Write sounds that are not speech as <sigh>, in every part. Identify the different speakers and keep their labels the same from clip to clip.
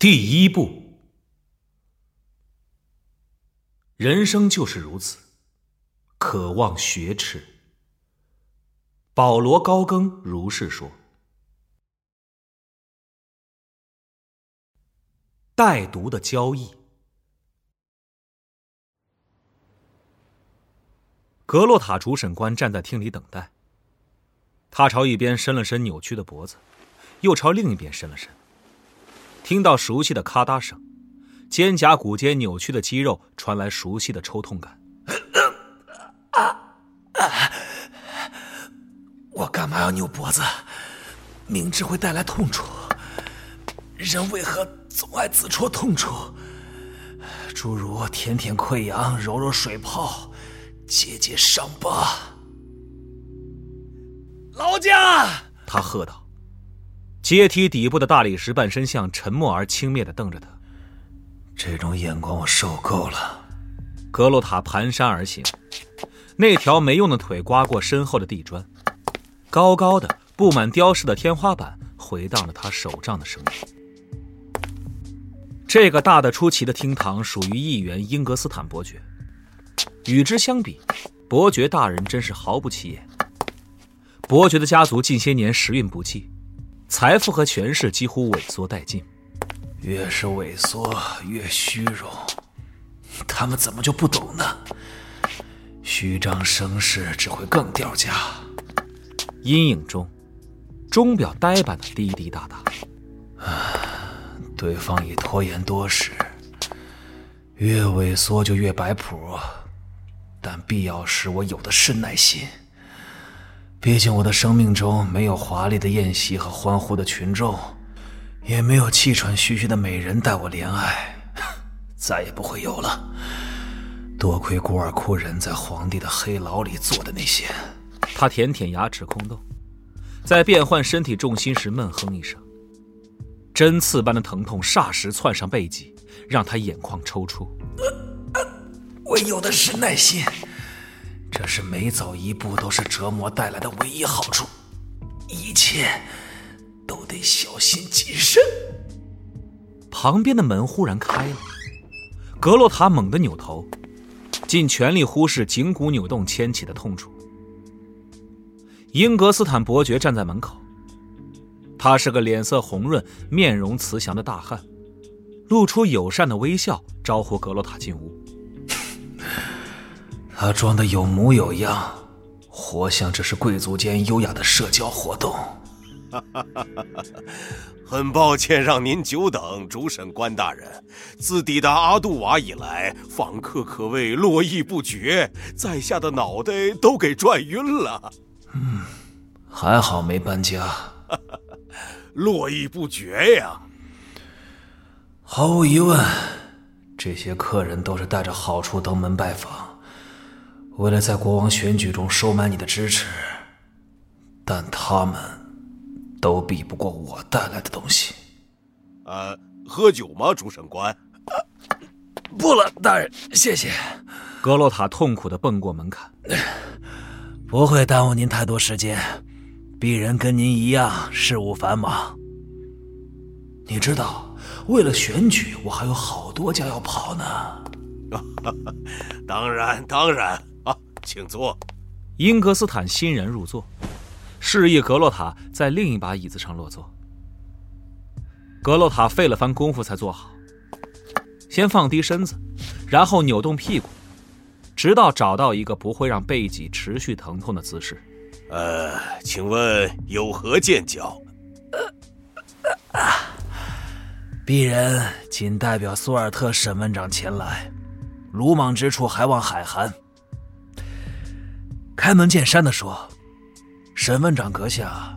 Speaker 1: 第一步，人生就是如此，渴望学耻。保罗·高更如是说。带毒的交易。格洛塔主审官站在厅里等待。他朝一边伸了伸扭曲的脖子，又朝另一边伸了伸。听到熟悉的咔嗒声，肩胛骨间扭曲的肌肉传来熟悉的抽痛感。
Speaker 2: 啊 <coughs> 我干嘛要扭脖子？明知会带来痛楚，人为何总爱自戳痛处？诸如舔舔溃疡、揉揉水泡、解解伤疤。劳驾！
Speaker 1: 他喝道。阶梯底部的大理石半身像沉默而轻蔑的瞪着他。
Speaker 2: 这种眼光我受够了。
Speaker 1: 格洛塔蹒跚而行，那条没用的腿刮过身后的地砖，高高的布满雕饰的天花板回荡着他手杖的声音。这个大的出奇的厅堂属于议员英格斯坦伯爵。与之相比，伯爵大人真是毫不起眼。伯爵的家族近些年时运不济，财富和权势几乎萎缩殆尽。
Speaker 2: 越是萎缩，越虚荣。他们怎么就不懂呢？虚张声势只会更掉价。
Speaker 1: 阴影中，钟表呆板的滴滴答答。
Speaker 2: 啊，对方已拖延多时，越萎缩就越摆谱。但必要时，我有的是耐心。毕竟我的生命中没有华丽的宴席和欢呼的群众，也没有气喘吁吁的美人待我怜爱，<laughs> 再也不会有了。多亏古尔库人在皇帝的黑牢里做的那些。
Speaker 1: 他舔舔牙齿空洞，在变换身体重心时闷哼一声，针刺般的疼痛霎时窜上背脊，让他眼眶抽搐。
Speaker 2: 我有的是耐心。这是每走一步都是折磨带来的唯一好处，一切都得小心谨慎。
Speaker 1: 旁边的门忽然开了，格洛塔猛地扭头，尽全力忽视颈骨扭动牵起的痛楚。英格斯坦伯爵站在门口，他是个脸色红润、面容慈祥的大汉，露出友善的微笑，招呼格洛塔进屋。
Speaker 2: 他装的有模有样，活像这是贵族间优雅的社交活动。<laughs>
Speaker 3: 很抱歉让您久等，主审官大人。自抵达阿杜瓦以来，访客可谓络绎不绝，在下的脑袋都给转晕了。
Speaker 2: 嗯，还好没搬家。<laughs>
Speaker 3: 络绎不绝呀！
Speaker 2: 毫无疑问，这些客人都是带着好处登门拜访。为了在国王选举中收买你的支持，但他们都比不过我带来的东西。
Speaker 3: 呃，喝酒吗，主审官？
Speaker 2: 不了，大人，谢谢。
Speaker 1: 格洛塔痛苦的蹦过门槛。
Speaker 2: 不会耽误您太多时间。鄙人跟您一样，事务繁忙。你知道，为了选举，我还有好多家要跑呢。<laughs>
Speaker 3: 当然，当然。请坐。
Speaker 1: 英格斯坦欣然入座，示意格洛塔在另一把椅子上落座。格洛塔费了番功夫才坐好，先放低身子，然后扭动屁股，直到找到一个不会让背脊持续疼痛的姿势。
Speaker 3: 呃，请问有何见教？
Speaker 2: 呃鄙人仅代表苏尔特审问长前来，鲁莽之处还望海涵。开门见山的说：“审问长阁下，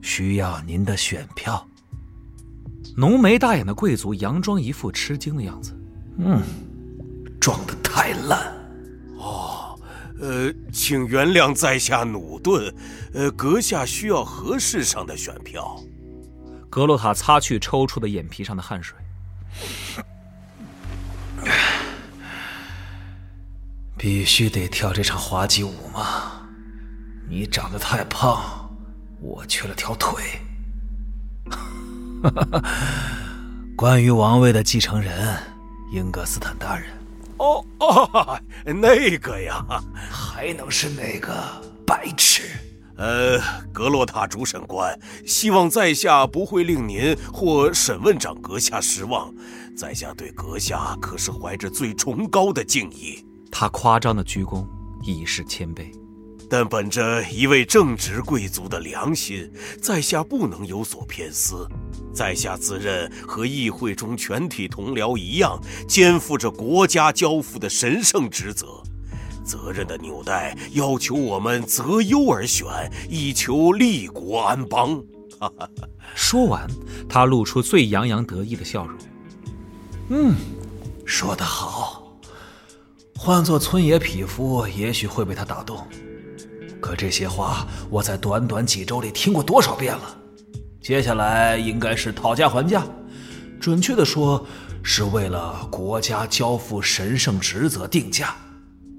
Speaker 2: 需要您的选票。”
Speaker 1: 浓眉大眼的贵族佯装一副吃惊的样子：“
Speaker 2: 嗯，装的太烂。”
Speaker 3: 哦，呃，请原谅在下努顿。呃，阁下需要何事上的选票？
Speaker 1: 格洛塔擦去抽搐的眼皮上的汗水。
Speaker 2: 必须得跳这场滑稽舞吗？你长得太胖，我缺了条腿。<laughs> 关于王位的继承人，英格斯坦大人。
Speaker 3: 哦哦，那个呀，
Speaker 2: 还能是那个白痴？
Speaker 3: 呃，格洛塔主审官，希望在下不会令您或审问长阁下失望。在下对阁下可是怀着最崇高的敬意。
Speaker 1: 他夸张的鞠躬，以示谦卑。
Speaker 3: 但本着一位正直贵族的良心，在下不能有所偏私。在下自认和议会中全体同僚一样，肩负着国家交付的神圣职责。责任的纽带要求我们择优而选，以求立国安邦。<laughs>
Speaker 1: 说完，他露出最洋洋得意的笑容。
Speaker 2: 嗯，说得好。换做村野匹夫，也许会被他打动。可这些话，我在短短几周里听过多少遍了？接下来应该是讨价还价，准确的说，是为了国家交付神圣职责定价。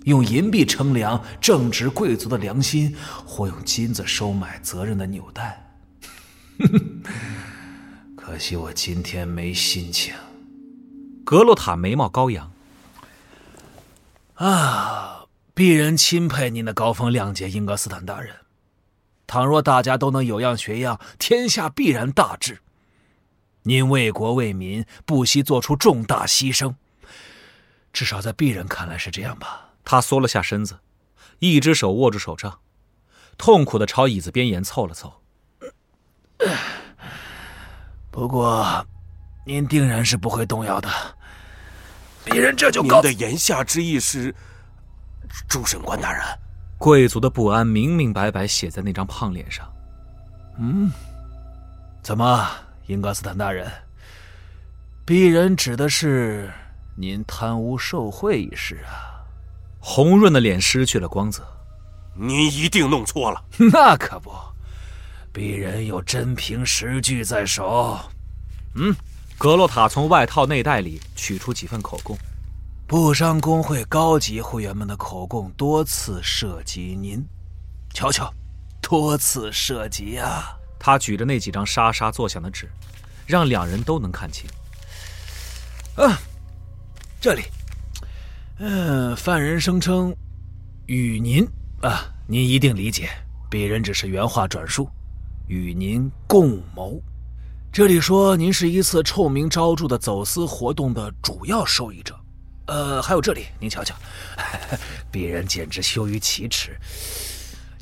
Speaker 2: 用银币称量正直贵族的良心，或用金子收买责任的纽带。<laughs> 可惜我今天没心情。
Speaker 1: 格洛塔眉毛高扬。
Speaker 2: 啊，鄙人钦佩您的高风亮节，英格斯坦大人。倘若大家都能有样学样，天下必然大治。您为国为民，不惜做出重大牺牲，至少在鄙人看来是这样吧。
Speaker 1: 他缩了下身子，一只手握住手杖，痛苦的朝椅子边沿凑了凑。<coughs>
Speaker 2: 不过，您定然是不会动摇的。鄙人这就告
Speaker 3: 您的言下之意是，主审官大人，
Speaker 1: 贵族的不安明明白白写在那张胖脸上。
Speaker 2: 嗯，怎么，英格斯坦大人？鄙人指的是您贪污受贿一事啊。
Speaker 1: 红润的脸失去了光泽。
Speaker 3: 您一定弄错了。
Speaker 2: 那可不，鄙人有真凭实据在手。
Speaker 1: 嗯，格洛塔从外套内袋里取出几份口供。
Speaker 2: 布商工会高级会员们的口供多次涉及您，瞧瞧，多次涉及啊！
Speaker 1: 他举着那几张沙沙作响的纸，让两人都能看清。
Speaker 2: 啊，这里。嗯，犯人声称与您啊，您一定理解，鄙人只是原话转述，与您共谋。这里说您是一次臭名昭著的走私活动的主要受益者。呃，还有这里，您瞧瞧，<laughs> 鄙人简直羞于启齿。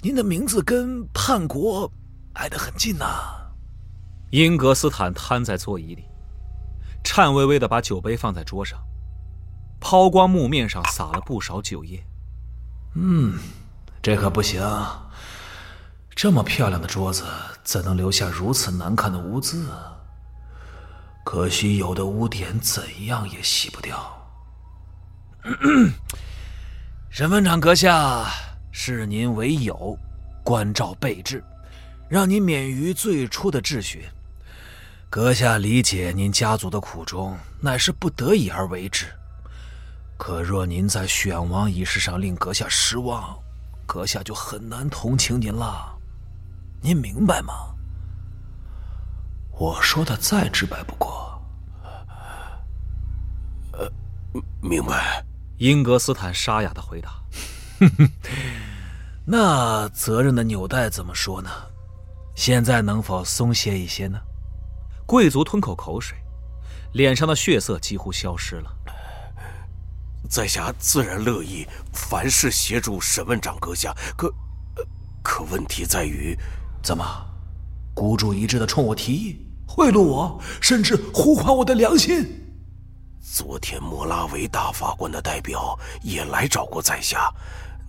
Speaker 2: 您的名字跟叛国挨得很近呐。
Speaker 1: 英格斯坦瘫在座椅里，颤巍巍地把酒杯放在桌上。抛光木面上撒了不少酒液。
Speaker 2: 嗯，这可不行。这么漂亮的桌子，怎能留下如此难看的污渍？可惜有的污点怎样也洗不掉。<clears throat> 沈文长阁下，视您为友，关照备至，让您免于最初的质询。阁下理解您家族的苦衷，乃是不得已而为之。可若您在选王仪式上令阁下失望，阁下就很难同情您了。您明白吗？我说的再直白不过。
Speaker 3: 呃，明白。
Speaker 1: 英格斯坦沙哑的回答。<laughs>
Speaker 2: 那责任的纽带怎么说呢？现在能否松懈一些呢？
Speaker 1: 贵族吞口口水，脸上的血色几乎消失了。
Speaker 3: 在下自然乐意，凡事协助审问长阁下。可，可问题在于，
Speaker 2: 怎么，孤注一掷的冲我提议，贿赂我，甚至呼唤我的良心？
Speaker 3: 昨天莫拉维大法官的代表也来找过在下，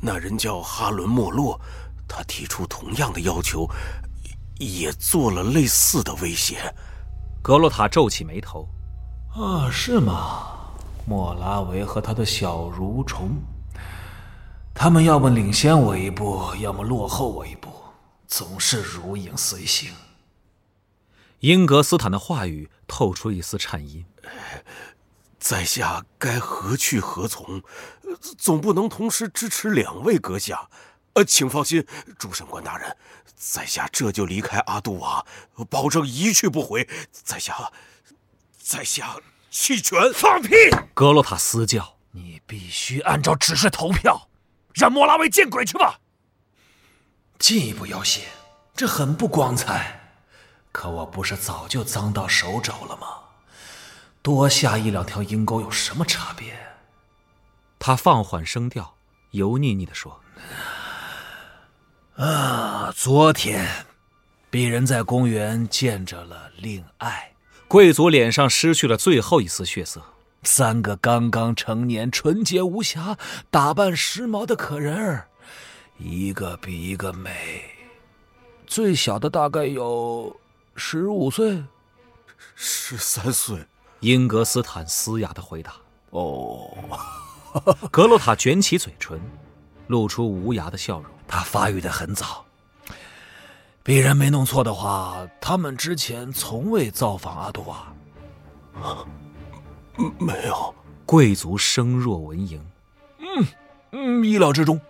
Speaker 3: 那人叫哈伦莫洛，他提出同样的要求，也做了类似的威胁。
Speaker 1: 格洛塔皱起眉头，
Speaker 2: 啊，是吗？莫拉维和他的小蠕虫，他们要么领先我一步，要么落后我一步，总是如影随形。
Speaker 1: 英格斯坦的话语透出一丝颤音：“
Speaker 3: 在下该何去何从？总不能同时支持两位阁下。呃，请放心，主审官大人，在下这就离开阿杜瓦，保证一去不回。在下，在下弃权。
Speaker 4: 放屁！
Speaker 1: 格洛塔嘶叫：“
Speaker 4: 你必须按照指示投票，让莫拉维见鬼去吧！”
Speaker 2: 进一步要挟，这很不光彩。可我不是早就脏到手肘了吗？多下一两条阴沟有什么差别？
Speaker 1: 他放缓声调，油腻腻的说：“
Speaker 2: 啊，昨天，鄙人在公园见着了令爱。”
Speaker 1: 贵族脸上失去了最后一丝血色。
Speaker 2: 三个刚刚成年、纯洁无瑕、打扮时髦的可人儿，一个比一个美。最小的大概有十五岁，
Speaker 3: 十三岁。
Speaker 1: 英格斯坦嘶哑的回答：“
Speaker 2: 哦。<laughs> ”
Speaker 1: 格洛塔卷起嘴唇，露出无牙的笑容。
Speaker 2: 他发育的很早。鄙人没弄错的话，他们之前从未造访阿杜瓦。<laughs>
Speaker 3: 没有。
Speaker 1: 贵族声若蚊蝇。
Speaker 2: 嗯嗯，意料之中。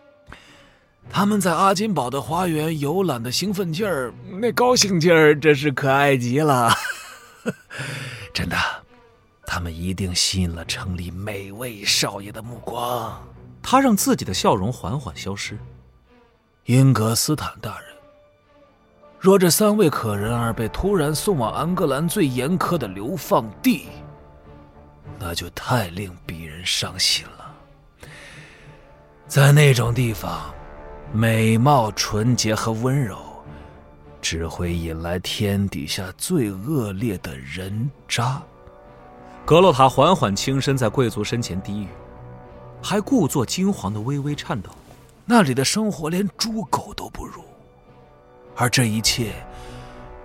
Speaker 2: 他们在阿金堡的花园游览的兴奋劲儿，那高兴劲儿真是可爱极了。<laughs> 真的。他们一定吸引了城里每位少爷的目光。
Speaker 1: 他让自己的笑容缓缓消失。
Speaker 2: 英格斯坦大人，若这三位可人儿被突然送往安格兰最严苛的流放地，那就太令鄙人伤心了。在那种地方，美貌、纯洁和温柔，只会引来天底下最恶劣的人渣。
Speaker 1: 格洛塔缓缓轻身在贵族身前低语，还故作惊惶的微微颤抖。
Speaker 2: 那里的生活连猪狗都不如，而这一切，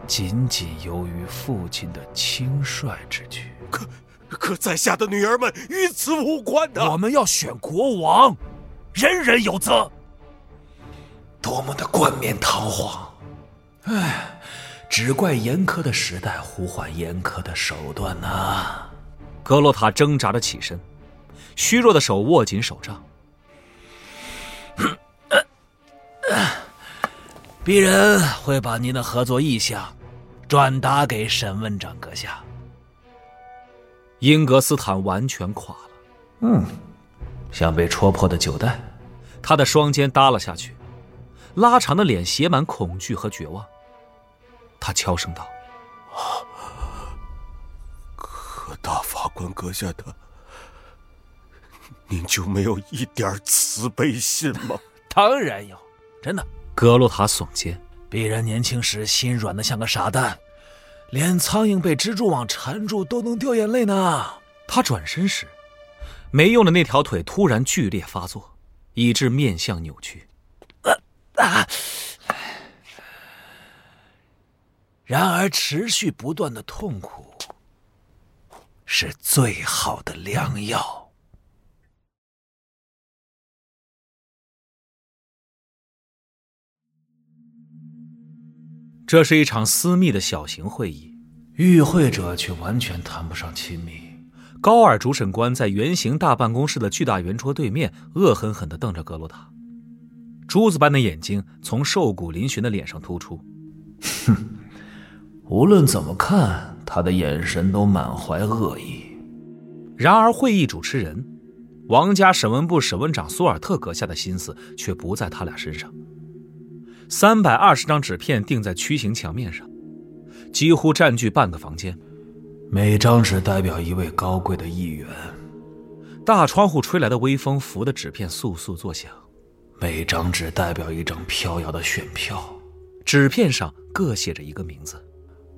Speaker 2: 仅仅由于父亲的轻率之举。
Speaker 3: 可，可在下的女儿们与此无关的。
Speaker 4: 我们要选国王，人人有责。
Speaker 2: 多么的冠冕堂皇！唉，只怪严苛的时代呼唤严苛的手段呐。
Speaker 1: 格洛塔挣扎着起身，虚弱的手握紧手杖。<coughs>
Speaker 2: 鄙人会把您的合作意向转达给审问长阁下。
Speaker 1: 英格斯坦完全垮了。
Speaker 2: 嗯，像被戳破的酒袋。
Speaker 1: 他的双肩耷拉下去，拉长的脸写满恐惧和绝望。他悄声道。
Speaker 3: 可大法官阁下的，您就没有一点慈悲心吗？<laughs>
Speaker 2: 当然有，真的。
Speaker 1: 格洛塔耸肩，
Speaker 2: 鄙人年轻时心软的像个傻蛋，连苍蝇被蜘蛛网缠住都能掉眼泪呢。
Speaker 1: 他转身时，没用的那条腿突然剧烈发作，以致面相扭曲。啊！
Speaker 2: 然而，持续不断的痛苦。是最好的良药。
Speaker 1: 这是一场私密的小型会议，
Speaker 2: 与会者却完全谈不上亲密。
Speaker 1: 高尔主审官在圆形大办公室的巨大圆桌对面，恶狠狠地瞪着格罗塔，珠子般的眼睛从瘦骨嶙峋的脸上突出。
Speaker 2: 哼，<laughs> 无论怎么看。他的眼神都满怀恶意。
Speaker 1: 然而，会议主持人、王家审问部审问长苏尔特阁下的心思却不在他俩身上。三百二十张纸片钉在曲形墙面上，几乎占据半个房间。
Speaker 2: 每张纸代表一位高贵的议员。
Speaker 1: 大窗户吹来的微风拂得纸片簌簌作响。
Speaker 2: 每张纸代表一张飘摇的选票。
Speaker 1: 纸片上各写着一个名字。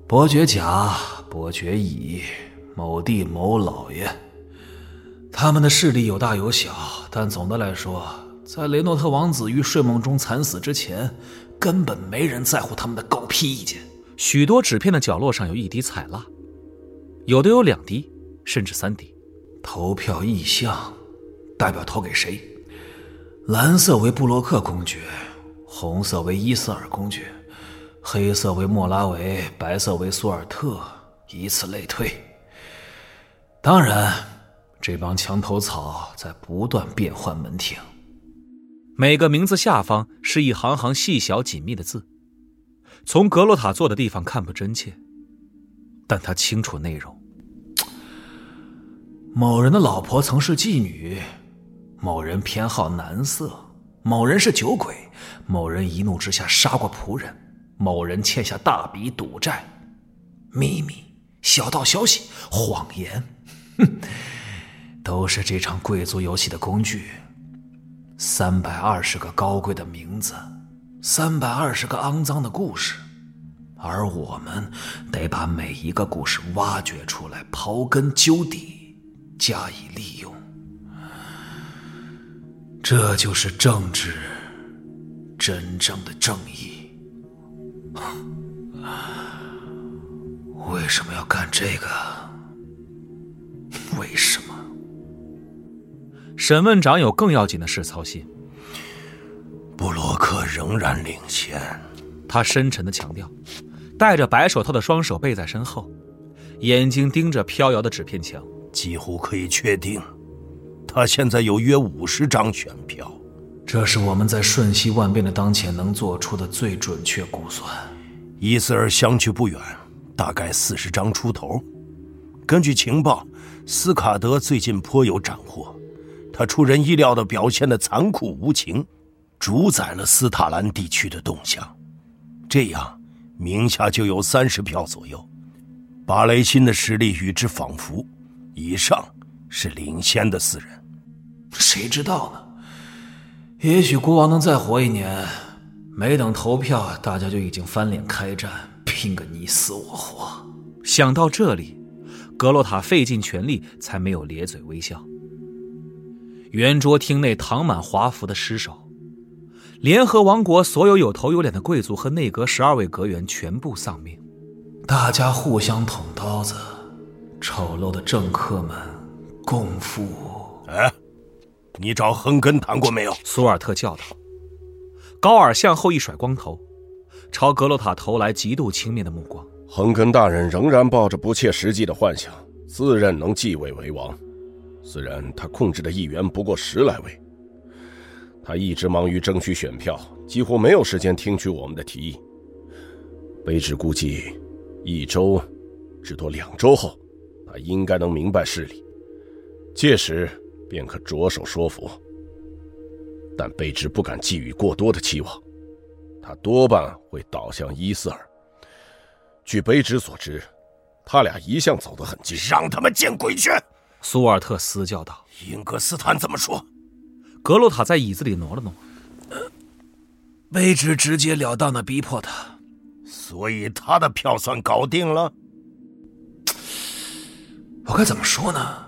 Speaker 2: 伯爵甲、伯爵乙、某地某老爷，他们的势力有大有小，但总的来说，在雷诺特王子于睡梦中惨死之前，根本没人在乎他们的狗屁意见。
Speaker 1: 许多纸片的角落上有一滴彩蜡，有的有两滴，甚至三滴。
Speaker 2: 投票意向，代表投给谁？蓝色为布洛克公爵，红色为伊斯尔公爵。黑色为莫拉维，白色为苏尔特，以此类推。当然，这帮墙头草在不断变换门庭。
Speaker 1: 每个名字下方是一行行细小紧密的字，从格洛塔坐的地方看不真切，但他清楚内容。
Speaker 2: 某人的老婆曾是妓女，某人偏好男色，某人是酒鬼，某人一怒之下杀过仆人，某人欠下大笔赌债。秘密、小道消息、谎言，哼，<laughs> 都是这场贵族游戏的工具。三百二十个高贵的名字，三百二十个肮脏的故事，而我们得把每一个故事挖掘出来，刨根究底，加以利用。这就是政治，真正的正义。<laughs> 为什么要干这个？<laughs> 为什么？
Speaker 1: 审问长有更要紧的事操心。
Speaker 4: 布洛克仍然领先，
Speaker 1: 他深沉的强调，戴着白手套的双手背在身后，眼睛盯着飘摇的纸片墙。
Speaker 4: 几乎可以确定，他现在有约五十张选票。
Speaker 2: 这是我们在瞬息万变的当前能做出的最准确估算。
Speaker 4: 伊斯尔相距不远。大概四十张出头。根据情报，斯卡德最近颇有斩获。他出人意料的表现的残酷无情，主宰了斯塔兰地区的动向。这样，名下就有三十票左右。巴雷辛的实力与之仿佛。以上是领先的四人。
Speaker 2: 谁知道呢？也许国王能再活一年，没等投票，大家就已经翻脸开战。拼个你死我活！
Speaker 1: 想到这里，格洛塔费尽全力才没有咧嘴微笑。圆桌厅内躺满华服的尸首，联合王国所有有头有脸的贵族和内阁十二位阁员全部丧命，
Speaker 2: 大家互相捅刀子，丑陋的政客们共赴。
Speaker 4: 哎，你找亨根谈过没有？
Speaker 1: 苏尔特叫道。高尔向后一甩光头。朝格洛塔投来极度轻蔑的目光。
Speaker 5: 亨根大人仍然抱着不切实际的幻想，自认能继位为王。虽然他控制的议员不过十来位，他一直忙于争取选票，几乎没有时间听取我们的提议。卑职估计，一周，至多两周后，他应该能明白事理，届时便可着手说服。但卑职不敢寄予过多的期望。他多半会倒向伊斯尔。据卑职所知，他俩一向走得很近。
Speaker 4: 让他们见鬼去！
Speaker 1: 苏尔特嘶叫道。
Speaker 4: 英格斯坦怎么说？
Speaker 1: 格洛塔在椅子里挪了挪。
Speaker 2: 卑职直截了当的逼迫他，
Speaker 4: 所以他的票算搞定了。<tsk>
Speaker 2: 我该怎么说呢？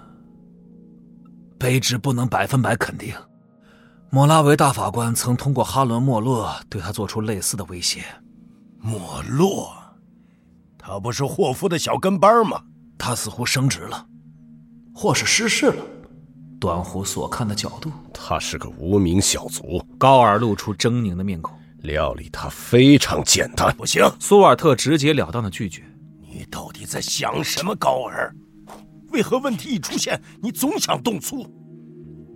Speaker 2: 卑职不能百分百肯定。莫拉维大法官曾通过哈伦·莫洛对他做出类似的威胁。
Speaker 4: 莫洛，他不是霍夫的小跟班吗？
Speaker 2: 他似乎升职了，或是失势了，短胡所看的角度。
Speaker 5: 他是个无名小卒。
Speaker 1: 高尔露出狰狞的面孔。
Speaker 5: 料理他非常简单。
Speaker 4: 不行，
Speaker 1: 苏尔特直截了当的拒绝。
Speaker 4: 你到底在想什么，高尔？为何问题一出现，你总想动粗？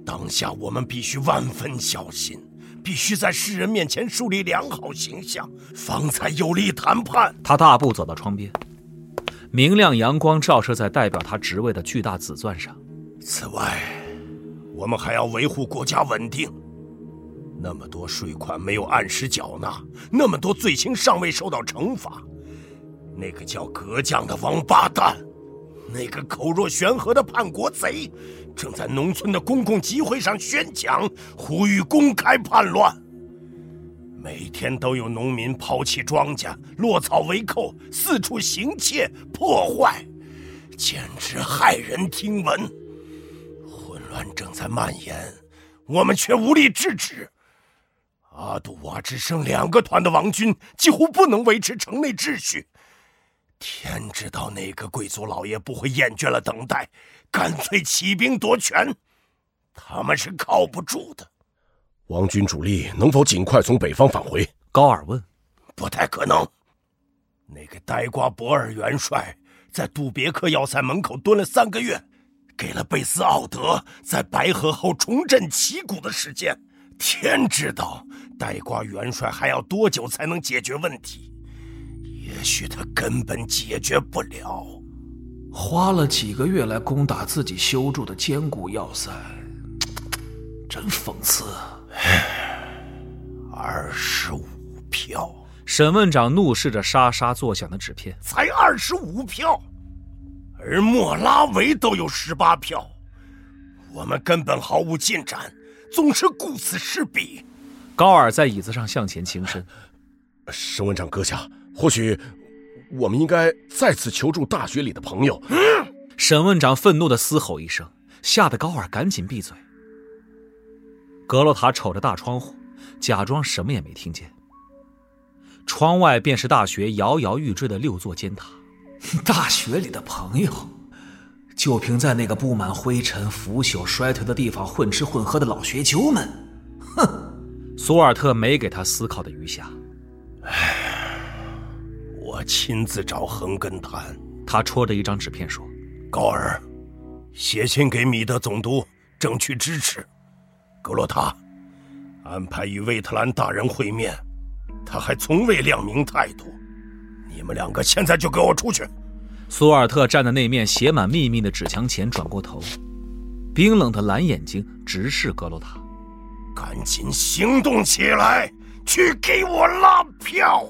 Speaker 4: 当下我们必须万分小心，必须在世人面前树立良好形象，方才有利谈判。
Speaker 1: 他大步走到窗边，明亮阳光照射在代表他职位的巨大紫钻上。
Speaker 4: 此外，我们还要维护国家稳定。那么多税款没有按时缴纳，那么多罪行尚未受到惩罚，那个叫格将的王八蛋，那个口若悬河的叛国贼。正在农村的公共集会上宣讲，呼吁公开叛乱。每天都有农民抛弃庄稼，落草为寇，四处行窃破坏，简直骇人听闻。混乱正在蔓延，我们却无力制止。阿杜瓦只剩两个团的王军，几乎不能维持城内秩序。天知道哪个贵族老爷不会厌倦了等待。干脆起兵夺权，他们是靠不住的。
Speaker 5: 王军主力能否尽快从北方返回？
Speaker 1: 高尔问。
Speaker 4: 不太可能。那个呆瓜博尔元帅在杜别克要塞门口蹲了三个月，给了贝斯奥德在白河后重振旗鼓的时间。天知道呆瓜元帅还要多久才能解决问题？也许他根本解决不了。
Speaker 2: 花了几个月来攻打自己修筑的坚固要塞，真讽刺。
Speaker 4: 二十五票，
Speaker 1: 审问长怒视着沙沙作响的纸片，
Speaker 4: 才二十五票，而莫拉维都有十八票，我们根本毫无进展，总是顾此失彼。
Speaker 1: 高尔在椅子上向前倾身，
Speaker 5: 审问长阁下，或许我们应该再次求助大学里的朋友。
Speaker 1: 审问长愤怒的嘶吼一声，吓得高尔赶紧闭嘴。格洛塔瞅着大窗户。假装什么也没听见。窗外便是大学摇摇欲坠的六座尖塔。<laughs>
Speaker 2: 大学里的朋友，就凭在那个布满灰尘、腐朽、衰退的地方混吃混喝的老学究们，哼！
Speaker 1: 索尔特没给他思考的余下。<sighs>
Speaker 4: 唉，我亲自找横根谈。
Speaker 1: 他戳着一张纸片说：“
Speaker 4: 高尔，写信给米德总督，争取支持。格洛塔。”安排与魏特兰大人会面，他还从未亮明态度。你们两个现在就给我出去！
Speaker 1: 苏尔特站在那面写满秘密的纸墙前，转过头，冰冷的蓝眼睛直视格洛塔。
Speaker 4: 赶紧行动起来，去给我拉票！